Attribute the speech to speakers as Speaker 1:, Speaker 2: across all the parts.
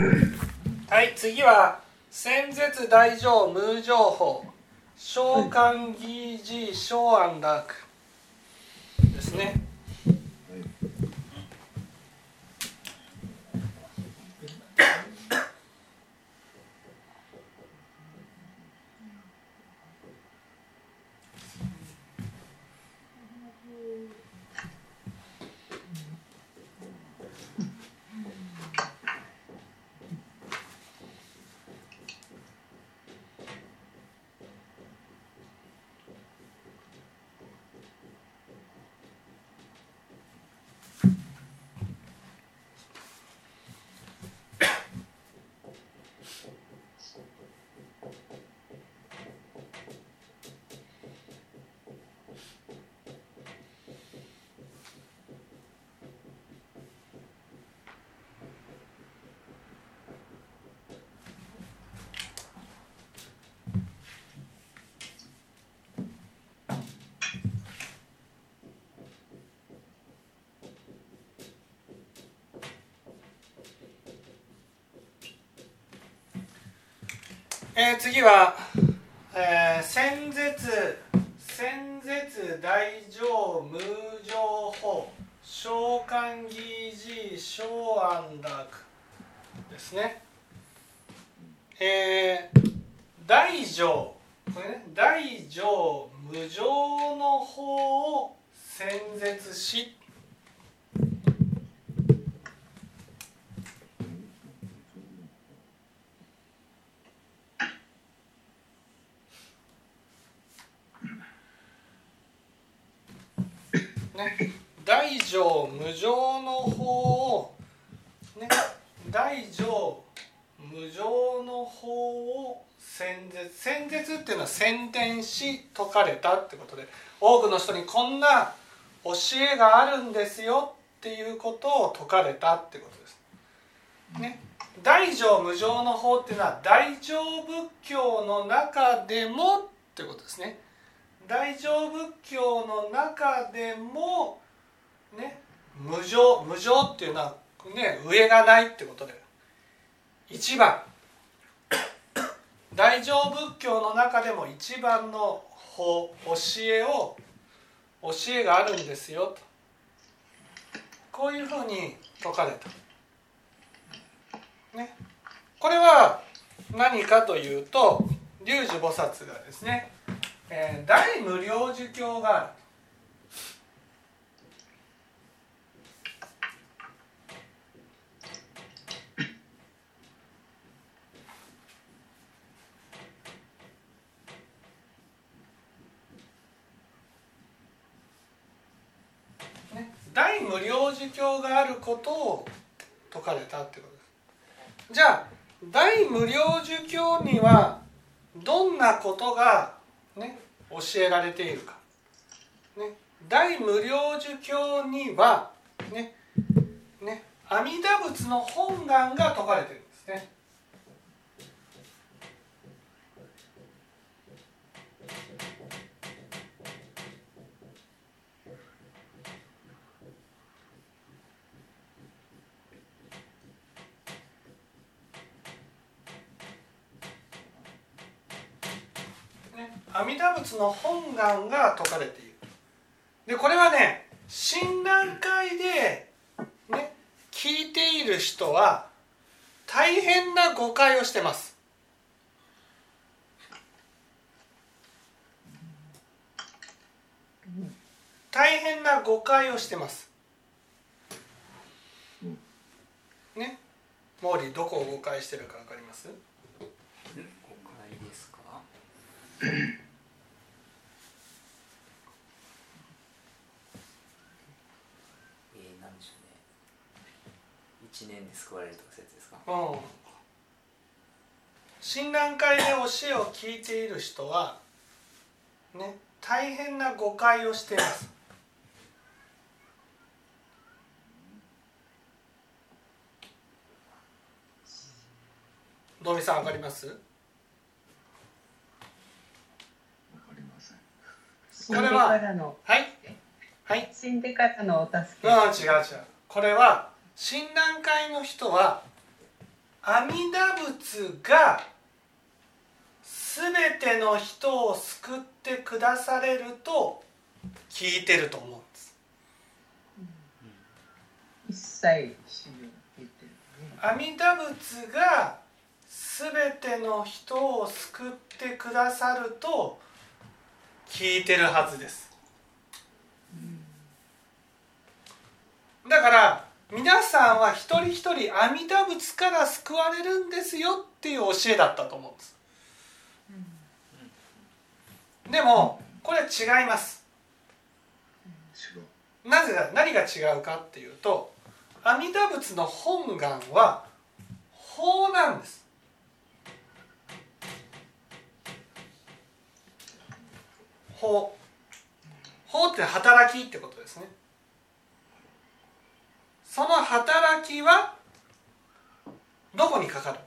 Speaker 1: はい次は先絶大乗無情報召喚義事小安楽。ですね。えー、次は、えー、先絶先絶大乗無常法召喚義事小安楽ですね。えー、大乗これね大乗無常の法を先絶しね、大乗無常の法を、ね、大乗無常の法を先絶先絶っていうのは先天し説かれたってことで多くの人にこんな教えがあるんですよっていうことを説かれたってことです。ね、大乗無常の法っていうのは大乗仏教の中でもってことですね。大乗仏教の中でもね無常無常っていうのはね上がないってことで一番大乗仏教の中でも一番の法教えを教えがあるんですよと。こういうふうに説かれた。ね、これは何かというと龍樹菩薩がですねえー、大無量寿経があるね、大無料寿経があることを説かれたってことですじゃあ大無料寿経にはどんなことがね、教えられているか、ね、大無量寿経にはねね阿弥陀仏の本願が説かれてるんですね。阿弥陀仏の本願が説かれている。でこれはね親鸞会で、ね、聞いている人は大変な誤解をしてます。大変な誤解をしてます。ね？毛利どこを誤解してるか分かります？
Speaker 2: 誤解ですか？1年で救われるとか説ですか？うん。
Speaker 1: 親鸞会で教えを聞いている人はね大変な誤解をしています。どみさんわかります？
Speaker 3: これははい。
Speaker 1: はい。
Speaker 3: 死んでからのお助け。
Speaker 1: うん違う違う。これは親鸞会の人は阿弥陀仏が全ての人を救ってくだされると聞いてると思うんです。
Speaker 3: 一切。
Speaker 1: 阿弥陀仏が全ての人を救ってくださると聞いてるはずです。だから皆さんは一人一人阿弥陀仏から救われるんですよっていう教えだったと思うんです。でもこれ違います。なぜだ何が違うかっていうと阿弥陀仏の本願は法なんです。法法って働きってことですね。その働きはどこにかかる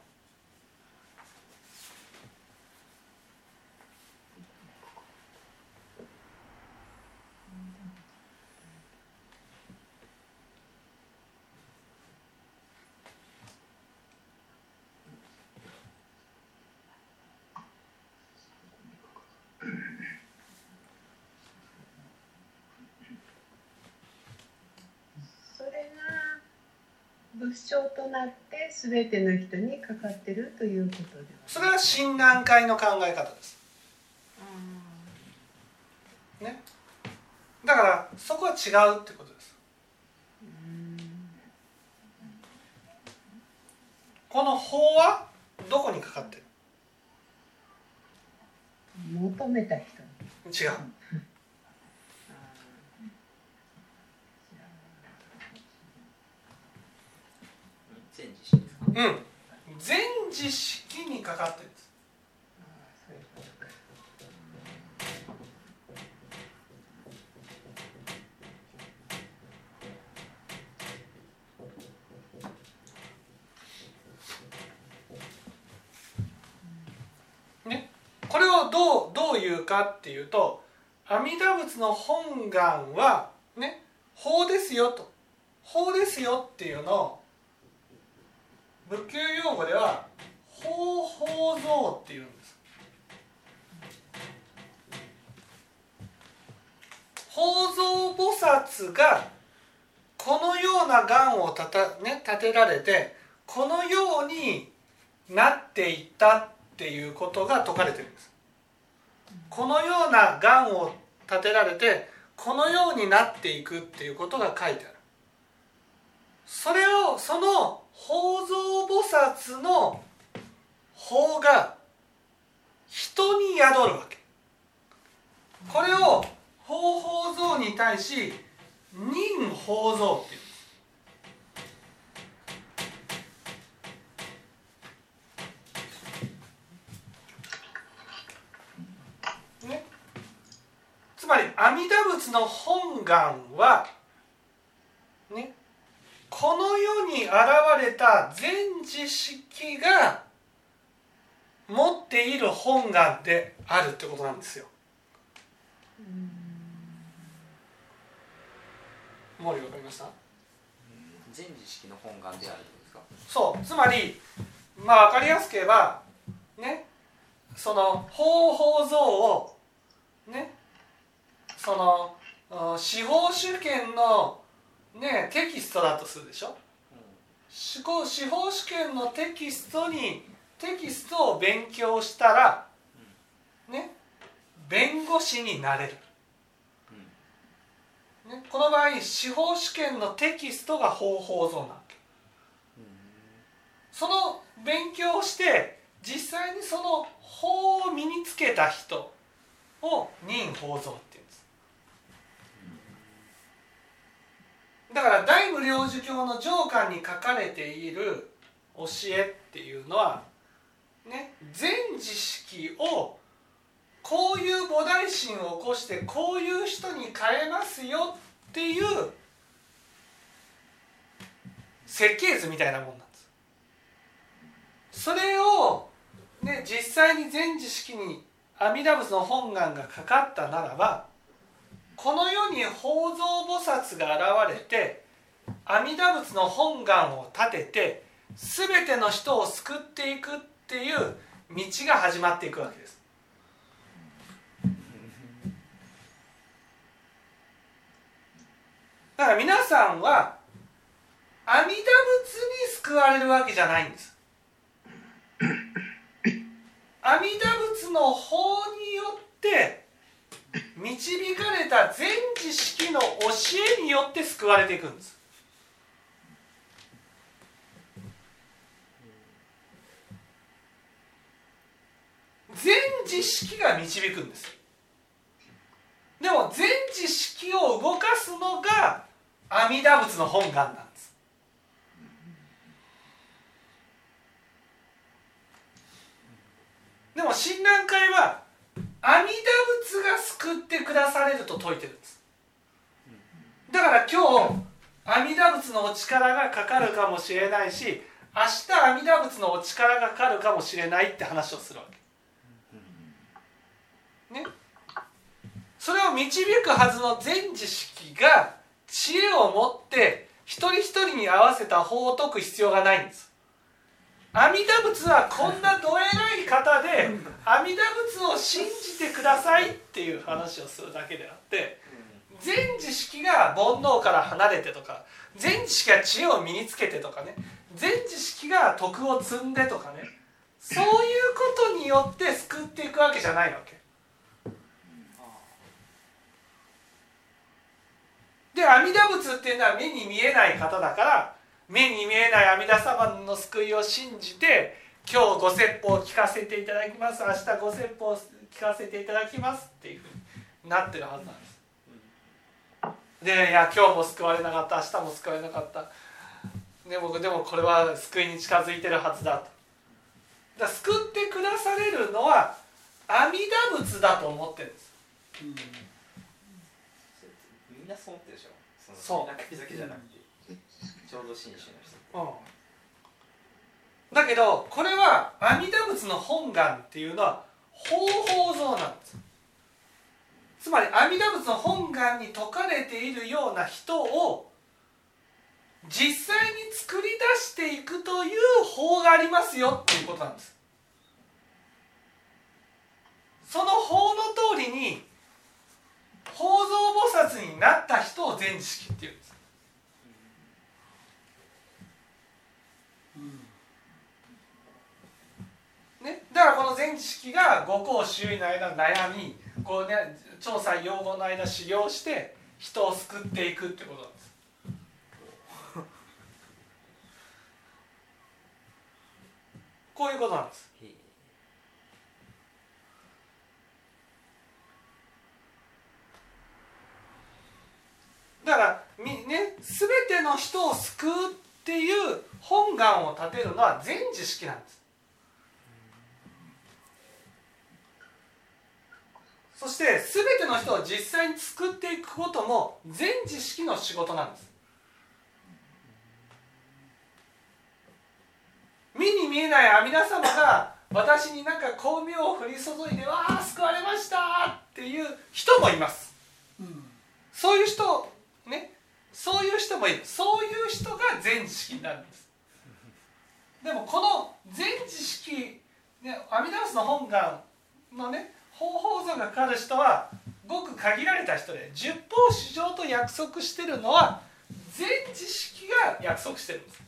Speaker 3: それが仏性となって全ての人にかかってるということでは
Speaker 1: それは親鸞会の考え方です。ね。だからそこは違うってことです。この法はどこにかかってる？
Speaker 3: 求めた人に
Speaker 1: 違う。
Speaker 2: 全自身ですか？
Speaker 1: うん。全知識にかかってるんです。ね。これをどうどう言うかっていうと阿弥陀仏の本願はね法ですよと法ですよっていうのを仏教用語では法法像っていうんです。法蔵菩薩がこのような願をたた、ね、立てられてこのようになっていったっていうことが説かれてるんです。このような願を立てられてこのようになっていくっていうことが書いてある。それをその法蔵菩薩の法が人に宿るわけ。これを法法蔵に対し任法蔵っていうんです。ね、つまり阿弥陀仏の本願はこの世に現れた全知識が持っている本願であるってことなんですよ。毛利わかりました？
Speaker 2: 全知識の本願であるですか？
Speaker 1: そう。つまりまあ分かりやすく言えばねその法法像をねそのあ司法試験のねテキストだとするでしょ？司法司法試験のテキストにテキストを勉強したらね弁護士になれる、ね、この場合司法試験のテキストが法法像なわけ。その勉強をして実際にその法を身につけた人を任法像っていうんですだから大無領寿経の上巻に書かれている教えっていうのはね全知識をこういう菩提心を起こしてこういう人に変えますよっていう設計図みたいなもんなんです。それを、ね、実際に全知識に阿弥陀仏の本願がかかったならばこの世に法蔵菩薩が現れて阿弥陀仏の本願を立てて全ての人を救っていくっていう道が始まっていくわけです。だから皆さんは阿弥陀仏に救われるわけじゃないんです。阿弥陀仏の法によって導かれた全知識の教えによって救われていくんです。全知識が導くんです。でも全知識を動かすのが阿弥陀仏の本願なんです。でも親鸞会は阿弥陀仏が救ってくだされると説いてるんです。だから今日阿弥陀仏のお力がかかるかもしれないし明日阿弥陀仏のお力がかかるかもしれないって話をするわけ。ね。それを導くはずの全知識が知恵を持って一人一人に合わせた法を解く必要がないんです。阿弥陀仏はこんなどえらい方で阿弥陀仏を信じてくださいっていう話をするだけであって全知識が煩悩から離れてとか全知識が知恵を身につけてとかね全知識が徳を積んでとかねそういうことによって救っていくわけじゃないわけ。で阿弥陀仏っていうのは目に見えない方だから目に見えない阿弥陀様の救いを信じて今日ご説法を聞かせていただきます。明日ご説法を聞かせていただきますっていうふうになってるはずなんです。でいや今日も救われなかった。明日も救われなかった。でもでもこれは救いに近づいてるはずだと。だ救ってくだされるのは阿弥陀仏だと思ってるんです、うん、
Speaker 2: みんなそう思ってるでしょ。
Speaker 1: そ
Speaker 2: う。だけじゃなくてちょうど紳士の人、
Speaker 1: うん、だけどこれは阿弥陀仏の本願っていうのは方法像なんです。つまり阿弥陀仏の本願に説かれているような人を実際に作り出していくという法がありますよっていうことなんです。その法の通りに法蔵菩薩になった人を全知識っていうんです。ね、だからこの全知識が五行周囲の間悩みこう、ね、調査用語の間修行して人を救っていくってことなんです。こういうことなんです。だからみね全ての人を救うっていう本願を立てるのは全知識なんです。そして全ての人を実際に救っていくことも全知識の仕事なんです。目に見えない阿弥陀様が私になんか光明を降り注いで「わあ救われました!」っていう人もいます、うん、そういう人ねそういう人もいる。そういう人が全知識になるんです。でもこの全知識、ね、阿弥陀仏の本願のね方法像がかかる人はごく限られた人で十方四条と約束してるのは全知識が約束してるんです。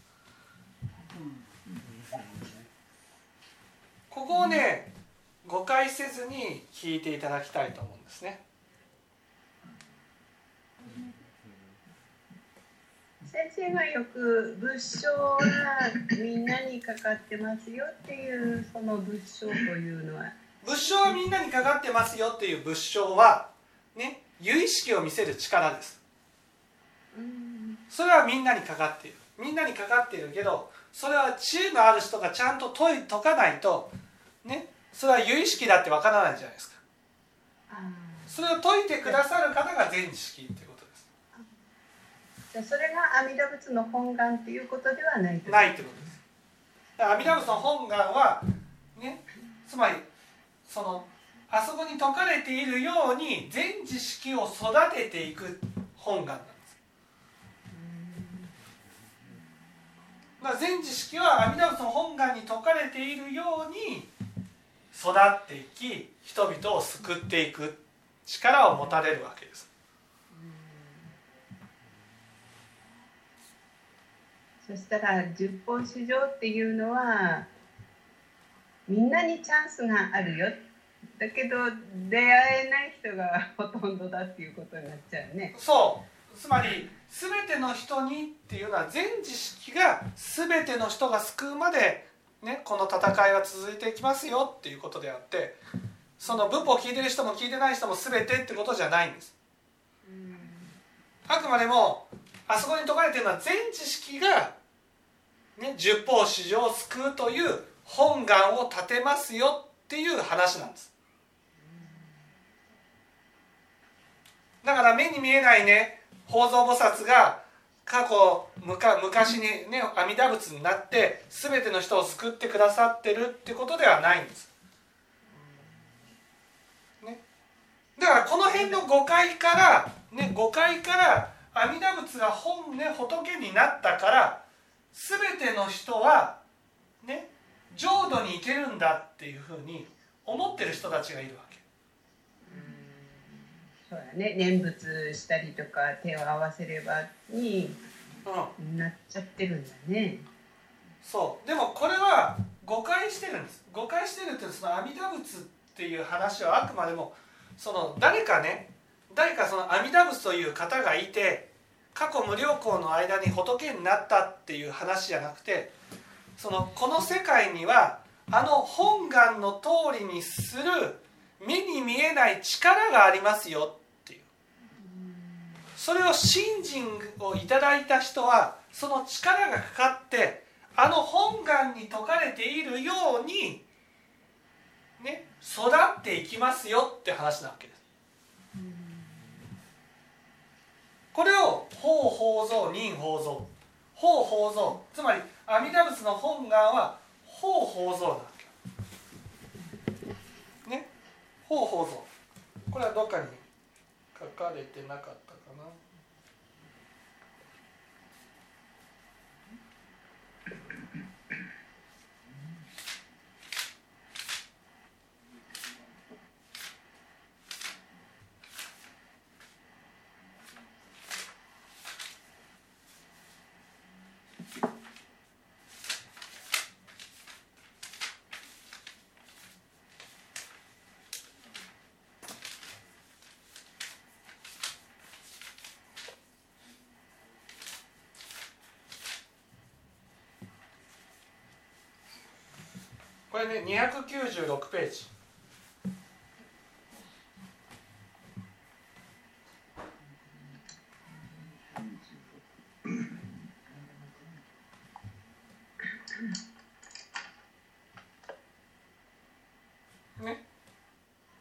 Speaker 1: ここをね誤解せずに聞いていただきたいと思うんですね。
Speaker 3: 先生がよく仏性がみんなにかかってますよっていうその仏性というのは
Speaker 1: 仏性はみんなにかかってますよっていう仏性はね由意識を見せる力です。それはみんなにかかっている。みんなにかかっているけどそれは知恵のある人がちゃんと解い解かないとねそれは由意識だってわからないじゃないですか。それを解いてくださる方が全知識っていうことです。
Speaker 3: じゃそれが阿弥陀仏の本願っていうことではない
Speaker 1: ないってことです。阿弥陀仏の本願はねつまりそのあそこに説かれているように全知識を育てていく本願なんです。まあ、全知識は阿弥陀仏の本願に説かれているように育っていき人々を救っていく力を持たれるわけです。
Speaker 3: そしたら十方市場っていうのはみんなにチャンスがあるよだけど出会えない人がほとんどだっていうことになっちゃうね。
Speaker 1: そうつまり全ての人にっていうのは全知識が全ての人が救うまで、ね、この戦いは続いていきますよっていうことであってその仏法を聞いてる人も聞いてない人も全てってことじゃないんです。あくまでもあそこに説かれてるのは全知識が、ね、十方史上を救うという本願を立てますよっていう話なんです。だから目に見えないね宝蔵菩薩が過去昔にね阿弥陀仏になって全ての人を救ってくださってるってことではないんです。ね、だからこの辺の誤解から、ね、誤解から阿弥陀仏が本ね仏になったから全ての人はね浄土に行けるんだっていうふうに思ってる人たちがいるわけ。
Speaker 3: そうだね念仏したりとか手を合わせればになっちゃってるんだね。
Speaker 1: そうでもこれは誤解してるんです誤解してるってその阿弥陀仏っていう話はあくまでもその誰かね誰かその阿弥陀仏という方がいて過去無量光の間に仏になったっていう話じゃなくてそのこの世界にはあの本願の通りにする目に見えない力がありますよっていう。それを信心をいただいた人はその力がかかってあの本願に説かれているようにね育っていきますよって話なわけです。これを法法蔵人法蔵法法蔵つまり阿弥陀仏の本願は法法蔵なわけね。法法蔵。これはどっかに書かれてなかったこれね296ページ。ね。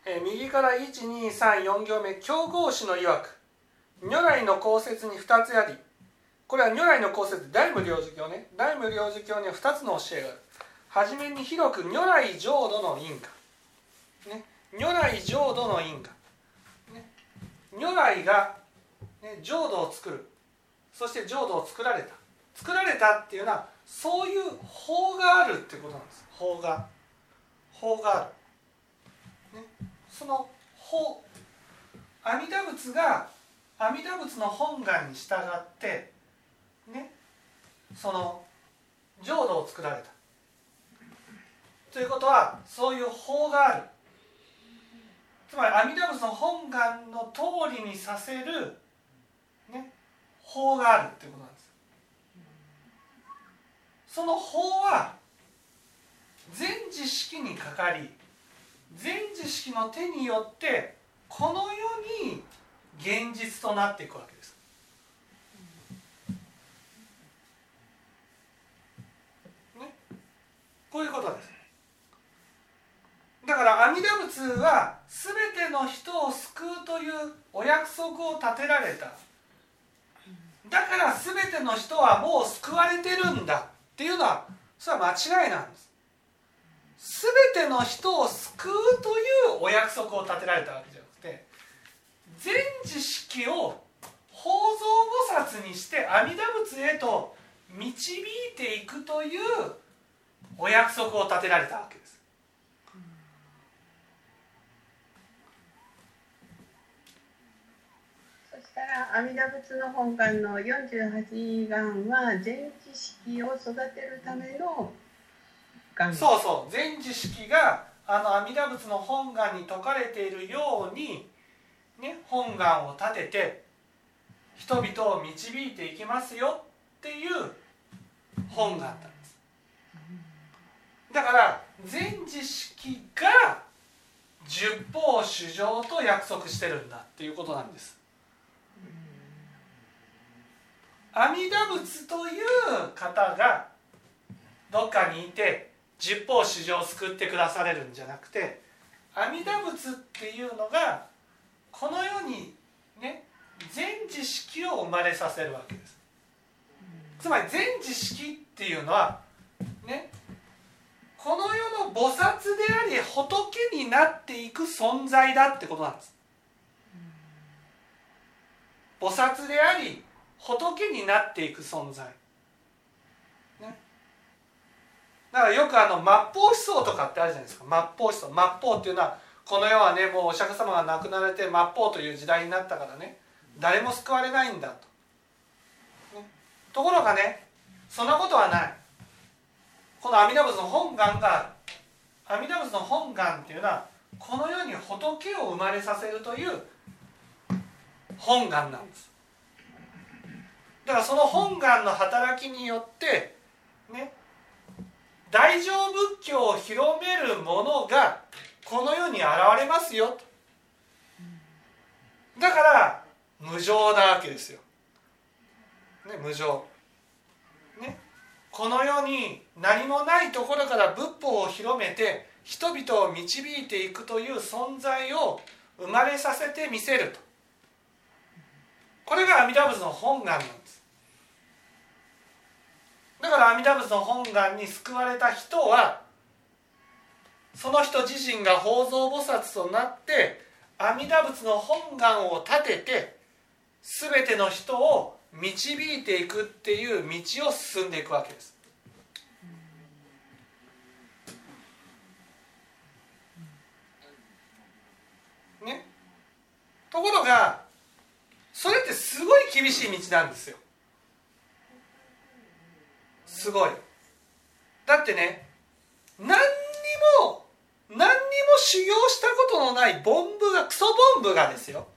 Speaker 1: え右から1234行目競合詞の曰く如来の公説に2つあり。これは如来の公説大無領事教ね。大無領事教には2つの教えがある。初めに広く如来浄土の因果、ね、如来浄土の因果、ね、如来が、ね、浄土を作る。そして浄土を作られた。作られたっていうのはそういう法があるってことなんです。法が。法がある、ね、その法。阿弥陀仏が阿弥陀仏の本願に従ってね。その浄土を作られた。ということはそういう法がある。つまり阿弥陀仏の本願の通りにさせる、ね、法があるっていうことなんです。その法は全知識にかかり全知識の手によってこの世に現実となっていくわけです。ね。こういうことです。だから阿弥陀仏は全ての人を救うというお約束を立てられた。だから全ての人はもう救われてるんだ。っていうのはそれは間違いなんです。全ての人を救うというお約束を立てられたわけじゃなくて全知識を法蔵菩薩にして阿弥陀仏へと導いていくというお約束を立てられたわけです。
Speaker 3: そしたら阿弥陀仏の本願の48願は全知識を育てるための願
Speaker 1: そうそう全知識があの阿弥陀仏の本願に説かれているように、ね、本願を立てて人々を導いていきますよっていう本願だったんです。だから全知識が十方主情と約束してるんだっていうことなんです。阿弥陀仏という方がどっかにいて十方主情を救ってくだされるんじゃなくて阿弥陀仏っていうのがこの世にね全知識を生まれさせるわけです。つまり全知識っていうのはねこの世の菩薩であり仏になっていく存在だってことなんです。菩薩であり仏になっていく存在、ね、だからよくあの末法思想とかってあるじゃないですか。末法思想。末法っていうのはこの世はねもうお釈迦様が亡くなられて末法という時代になったからね。誰も救われないんだと、ね、ところがねそんなことはない。この阿弥陀仏の本願が阿弥陀仏の本願っていうのはこの世に仏を生まれさせるという本願なんです。だからその本願の働きによってね大乗仏教を広めるものがこの世に現れますよと。だから無常なわけですよ、ね、無常。ねこの世に何もないところから仏法を広めて人々を導いていくという存在を生まれさせてみせると。これが阿弥陀仏の本願なんです。から阿弥陀仏の本願に救われた人はその人自身が法蔵菩薩となって阿弥陀仏の本願を立てて全ての人を導いていくっていう道を進んでいくわけです。ね、ところがそれってすごい厳しい道なんですよ。すごい。だってね何にも何にも修行したことのないボンブがクソボンブがですよ。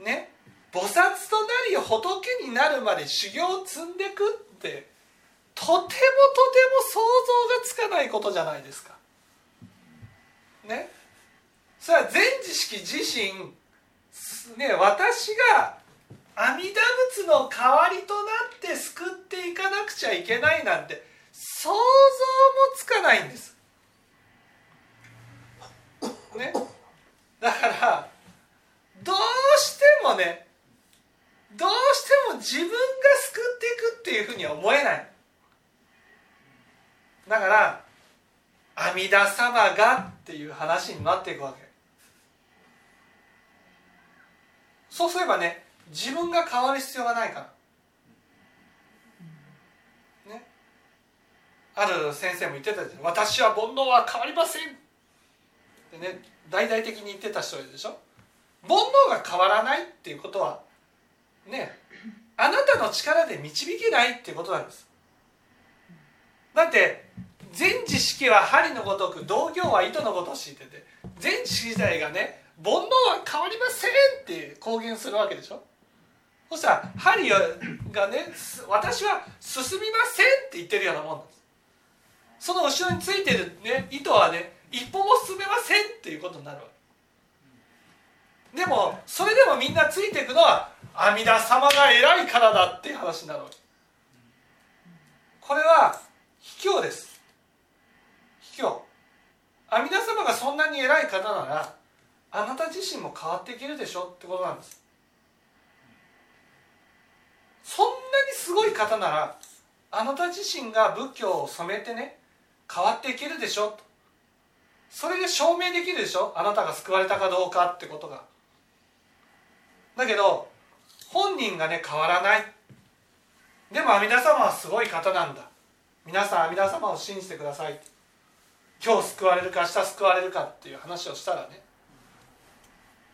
Speaker 1: ね菩薩となり仏になるまで修行を積んでくってとてもとても想像がつかないことじゃないですか。ねそれは全知識自身ね私が阿弥陀仏の代わりとなって救っていかなくちゃいけないなんて想像もつかないんです。ね、だからどうしてもねどうしても自分が救っていくっていうふうには思えない。だから阿弥陀様がっていう話になっていくわけ。そうすればね自分が変わる必要がないから。ね。ある先生も言ってたじゃん。私は煩悩は変わりません。ってね大々的に言ってた人いるでしょ。煩悩が変わらないっていうことはねあなたの力で導けないっていうことなんです。だって全知識は針のごとく同業は糸のごとしってて全知識自体がね煩悩は変わりませんって公言するわけでしょ。そしたら針がね私は進みませんって言ってるようなもんなんです。その後ろについてる、ね、糸はね一歩も進めませんっていうことになるわけ。でもそれでもみんなついていくのは阿弥陀様が偉いからだっていう話になるわけ。これは卑怯です。卑怯。阿弥陀様がそんなに偉い方ならあなた自身も変わっていけるでしょってことなんですそんなにすごい方ならあなた自身が仏教を染めてね変わっていけるでしょと。それで証明できるでしょ？あなたが救われたかどうかってことが。だけど本人がね変わらない。でも阿弥陀様はすごい方なんだ。皆さん阿弥陀様を信じてください。今日救われるか明日救われるかっていう話をしたらね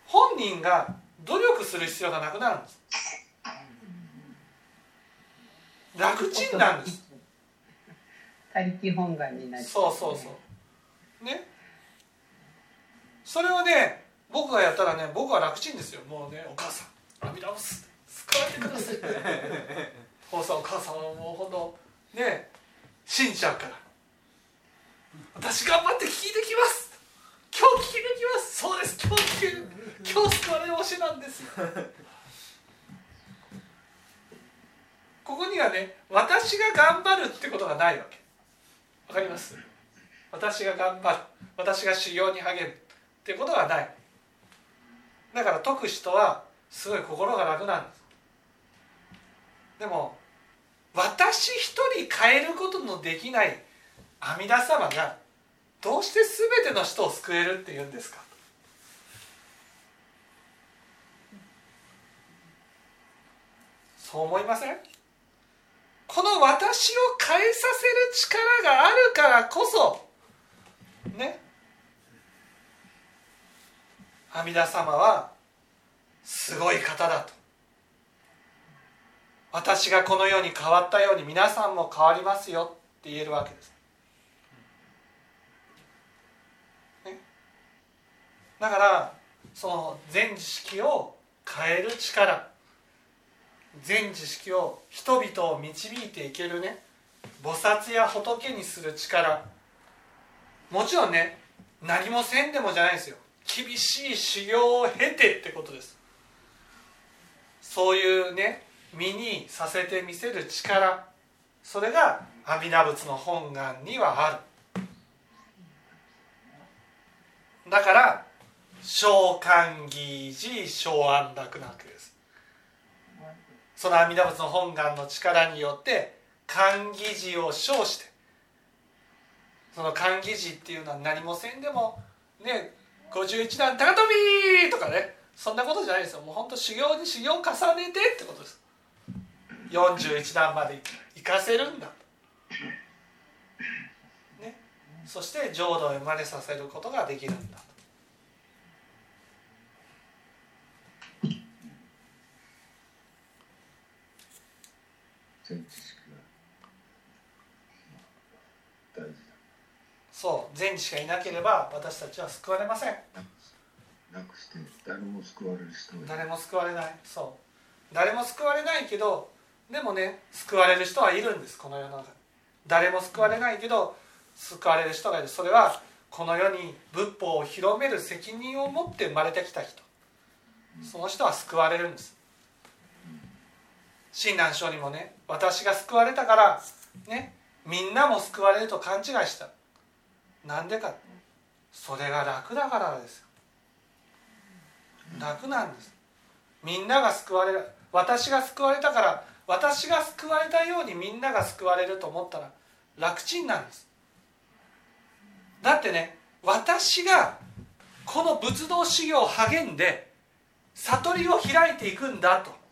Speaker 1: 本人が努力する必要がなくなるんです。楽ちんなんです。
Speaker 3: 他力本願になり
Speaker 1: そうそうそう。ね。それをね僕がやったらね僕は楽ちんですよ。もうねお母さん阿弥陀仏救われてください。お父さんお母さんはもうほんとね信じちゃうから。私頑張って聞いてきます。今日聞きに来ます。そうです。今日聞ける今日救われる推しなんですよここにはね私が頑張るってことがないわけ。わかります？私が頑張る。私が修行に励むってことがない。だから解く人はすごい心が楽なんです。でも私一人変えることのできない阿弥陀様がどうして全ての人を救えるっていうんですか？そう思いません？この私を変えさせる力があるからこそね。阿弥陀様はすごい方だと。私がこの世に変わったように皆さんも変わりますよって言えるわけです、ね、だからその全知識を変える力。全知識を人々を導いていけるね菩薩や仏にする力。もちろんね何もせんでもじゃないですよ。厳しい修行を経てってことです。そういうね身にさせてみせる力。それが阿弥陀仏の本願にはある。だから召喚義寺小安楽なわけです。その阿弥陀仏の本願の力によって寛義寺を称してその寛義寺っていうのは何もせんでもね51段高跳びとかねそんなことじゃないですよ。もう本当修行に修行を重ねてってことです。41段まで行かせるんだ。ね、そして浄土へ生まれさせることができるんだ。
Speaker 4: 全知識が大事
Speaker 1: そう善知識がいなければ私たちは救われません。
Speaker 4: だなくして誰も救われる人がいない。
Speaker 1: 誰も救われないそう誰も救われないけどでもね救われる人はいるんです。この世の中。に誰も救われないけど救われる人がいる。それはこの世に仏法を広める責任を持って生まれてきた人。その人は救われるんです親鸞聖にもね私が救われたからねみんなも救われると勘違いした。なんでか。それが楽だからです楽なんです。みんなが救われる。私が救われたから私が救われたようにみんなが救われると思ったら楽ちんなんです。だってね私がこの仏道修行を励んで悟りを開いていくんだと。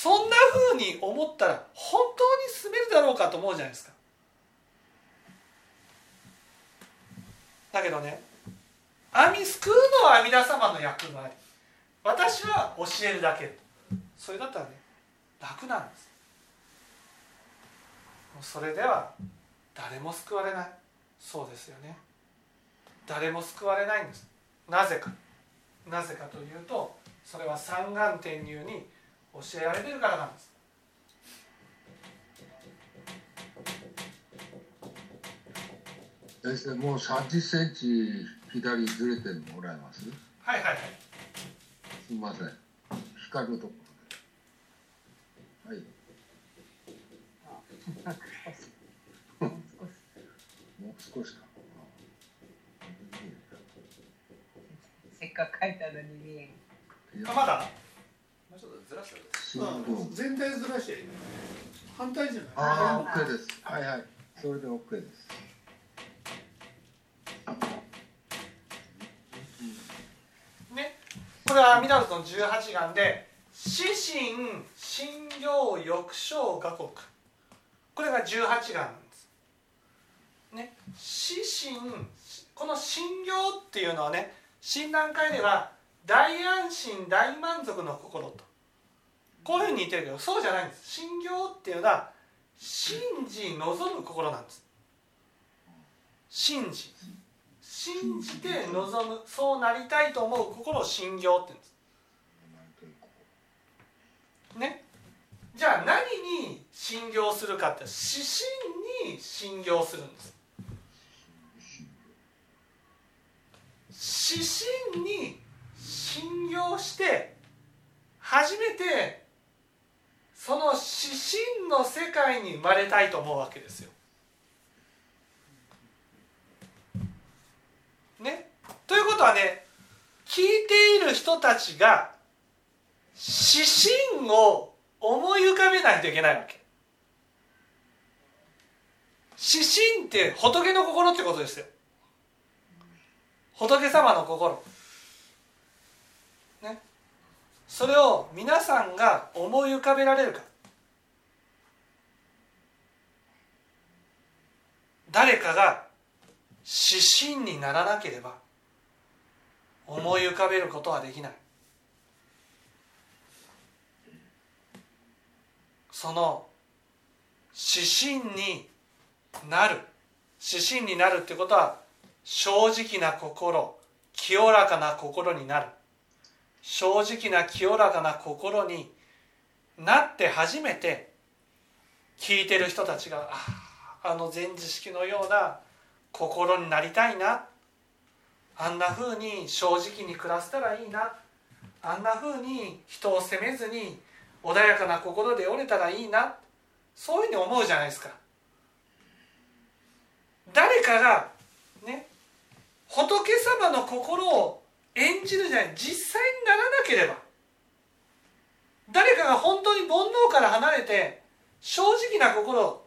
Speaker 1: そんなふうに思ったら本当に進めるだろうかと思うじゃないですか。だけどね阿弥救うのは阿弥陀様の役割。私は教えるだけ。それだったらね楽なんです。それでは誰も救われない。そうですよね。誰も救われないんです。なぜか。なぜかというとそれは三眼転入に教えられてるからなんです。
Speaker 4: 先生もう30センチ左ずれてるのもらえます？す
Speaker 1: はいはいはい。
Speaker 4: みません。光るところで。はい。
Speaker 3: もう少し。
Speaker 4: もう少しか。
Speaker 3: せっかく書いたのに見え
Speaker 1: まだ？
Speaker 2: ずらしたら
Speaker 4: 新聞
Speaker 5: 全体ずらして反対じゃない。
Speaker 4: ああ OK です。はいはい。それで OK です。
Speaker 1: ね。これは阿弥陀仏の十八願で「死神死心行欲生画国これが18願なんです。ね。死心この心行っていうのはね親鸞会では大安心大満足の心とこういうふうに言ってるけどそうじゃないんです。心行っていうのは信じ望む心なんです。信じ。信じて望むそうなりたいと思う心を信行って言うんです。ね。じゃあ何に信行するかって指針に信行するんです。指針に信行して初めてその指針の世界に生まれたいと思うわけですよ。ね？ということはね聞いている人たちが指針を思い浮かべないといけないわけ。指針って仏の心ってことですよ。仏様の心。それを皆さんが思い浮かべられるか。誰かが指針にならなければ思い浮かべることはできない。その指針になる指針になるってことは正直な心清らかな心になる正直な清らかな心になって初めて聞いてる人たちがああの禅知識のような心になりたいな。あんなふうに正直に暮らせたらいいな。あんなふうに人を責めずに穏やかな心で折れたらいいな。そういうふうに思うじゃないですか。誰かがね仏様の心を演じるじゃない実際にならなければ。誰かが本当に煩悩から離れて正直な心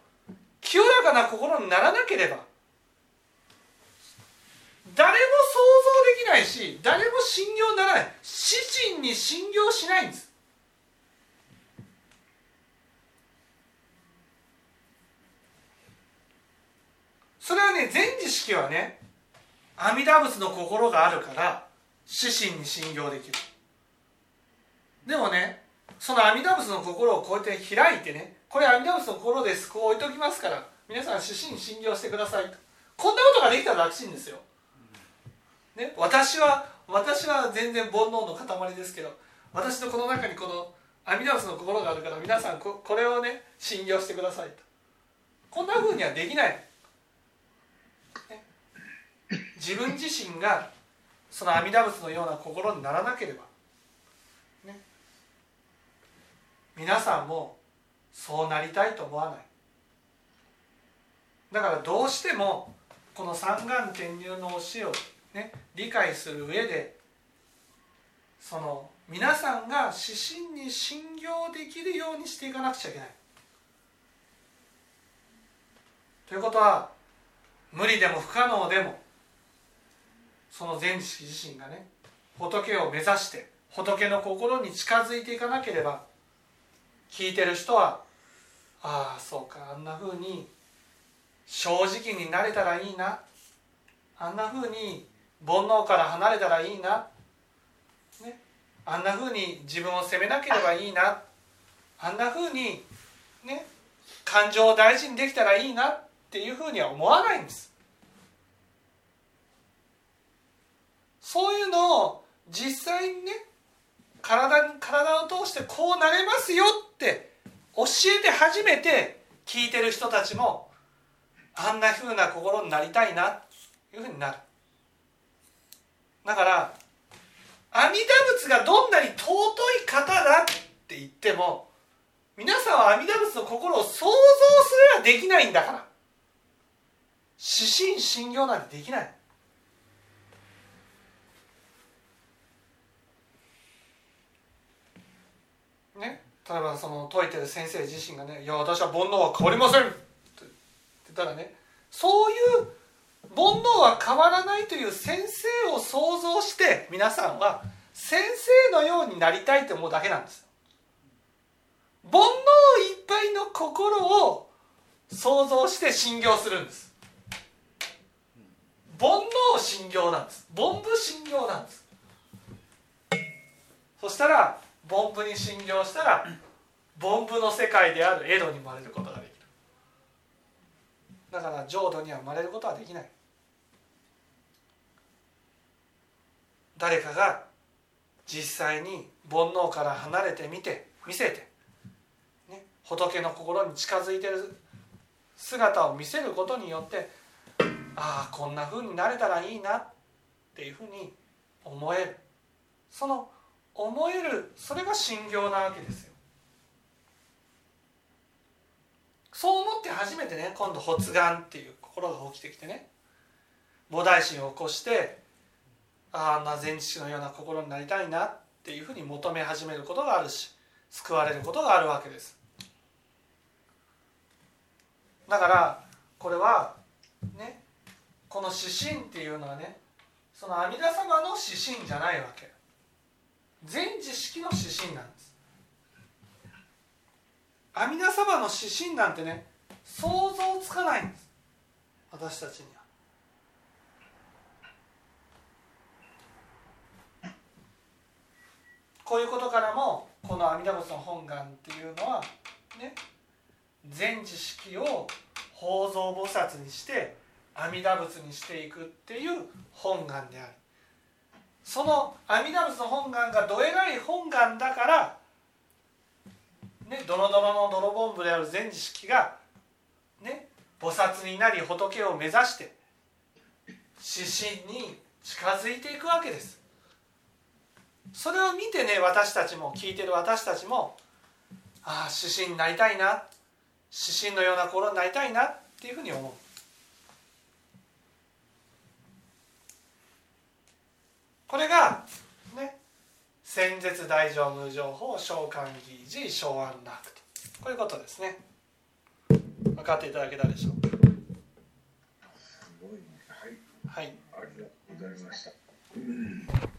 Speaker 1: 清らかな心にならなければ。誰も想像できないし誰も信用ならない。死人に信用しないんです。それはね全知識はね阿弥陀仏の心があるから死神に信用できる。でもねその阿弥陀仏の心をこうやって開いてねこれ阿弥陀仏の心ですこう置いときますから皆さん死神に信用してくださいと。こんなことができたら楽しいんですよ、ね、私は私は全然煩悩の塊ですけど私のこの中にこの阿弥陀仏の心があるから皆さんここれをね信用してくださいと。こんなふうにはできない。自分自身がその阿弥陀仏のような心にならなければ、ね、皆さんもそうなりたいと思わない。だからどうしてもこの三眼転入の教えを、ね、理解する上でその皆さんが指針に信用できるようにしていかなくちゃいけない。ということは無理でも不可能でもその善知識自身がね仏を目指して仏の心に近づいていかなければ聞いてる人はああそうかあんなふうに正直になれたらいいな。あんなふうに煩悩から離れたらいいな、ね、あんなふうに自分を責めなければいいな。あんなふうにね感情を大事にできたらいいなっていうふうには思わないんです。そういうのを実際にね体体を通してこうなれますよって教えて初めて聞いてる人たちもあんなふうな心になりたいなというふうになる。だから阿弥陀仏がどんなに尊い方だって言っても皆さんは阿弥陀仏の心を想像すればできないんだから。指針信用なんてできないね、例えばその説いてる先生自身がね「いや私は煩悩は変わりません」って言ったらねそういう煩悩は変わらないという先生を想像して皆さんは先生のようになりたいと思うだけなんです煩悩いっぱいの心を想像して信行するんです煩悩信行なんです凡夫信行なんですそしたら凡夫に信行したら凡夫の世界である江戸に生まれることができる。だから浄土には生まれることはできない。誰かが実際に煩悩から離れてみて見せて、ね、仏の心に近づいてる姿を見せることによってああこんなふうになれたらいいなっていうふうに思える。その思えるそれが信行なわけですよ。そう思って初めてね今度発願っていう心が起きてきてね。菩提心を起こしてあんな前知のような心になりたいなっていうふうに求め始めることがあるし救われることがあるわけです。だからこれはねこの指針っていうのはねその阿弥陀様の指針じゃないわけ。全知識の指針なんです。阿弥陀様の指針なんてね想像つかないんです。私たちには。こういうことからもこの阿弥陀仏の本願っていうのはね全知識を法蔵菩薩にして阿弥陀仏にしていくっていう本願である。その阿弥陀仏の本願がどえらい本願だからねドロドロの泥ボンブである全知識がね菩薩になり仏を目指して指針に近づいていくわけです。それを見てね私たちも聞いてる私たちもああ指針になりたいな指針のような心になりたいなっていうふうに思う。これがね先絶大乗無常法召喚義寺昭安楽と。こういうことですね。分かっていただけたでしょうか？
Speaker 4: はい。
Speaker 1: はい。
Speaker 4: ありがとうございました